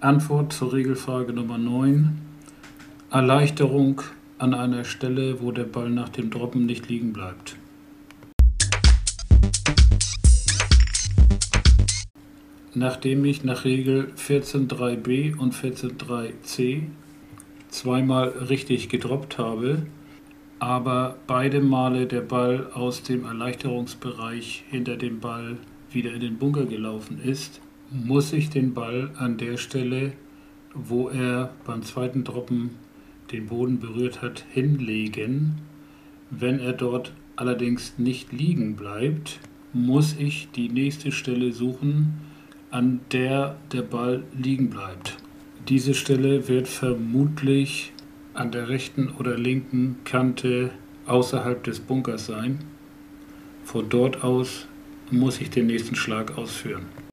Antwort zur Regelfrage Nummer 9. Erleichterung an einer Stelle, wo der Ball nach dem Droppen nicht liegen bleibt. Nachdem ich nach Regel 14.3b und 14.3c zweimal richtig gedroppt habe, aber beide Male der Ball aus dem Erleichterungsbereich hinter dem Ball wieder in den Bunker gelaufen ist, muss ich den Ball an der Stelle, wo er beim zweiten Droppen den Boden berührt hat, hinlegen. Wenn er dort allerdings nicht liegen bleibt, muss ich die nächste Stelle suchen, an der der Ball liegen bleibt. Diese Stelle wird vermutlich an der rechten oder linken Kante außerhalb des Bunkers sein. Von dort aus muss ich den nächsten Schlag ausführen.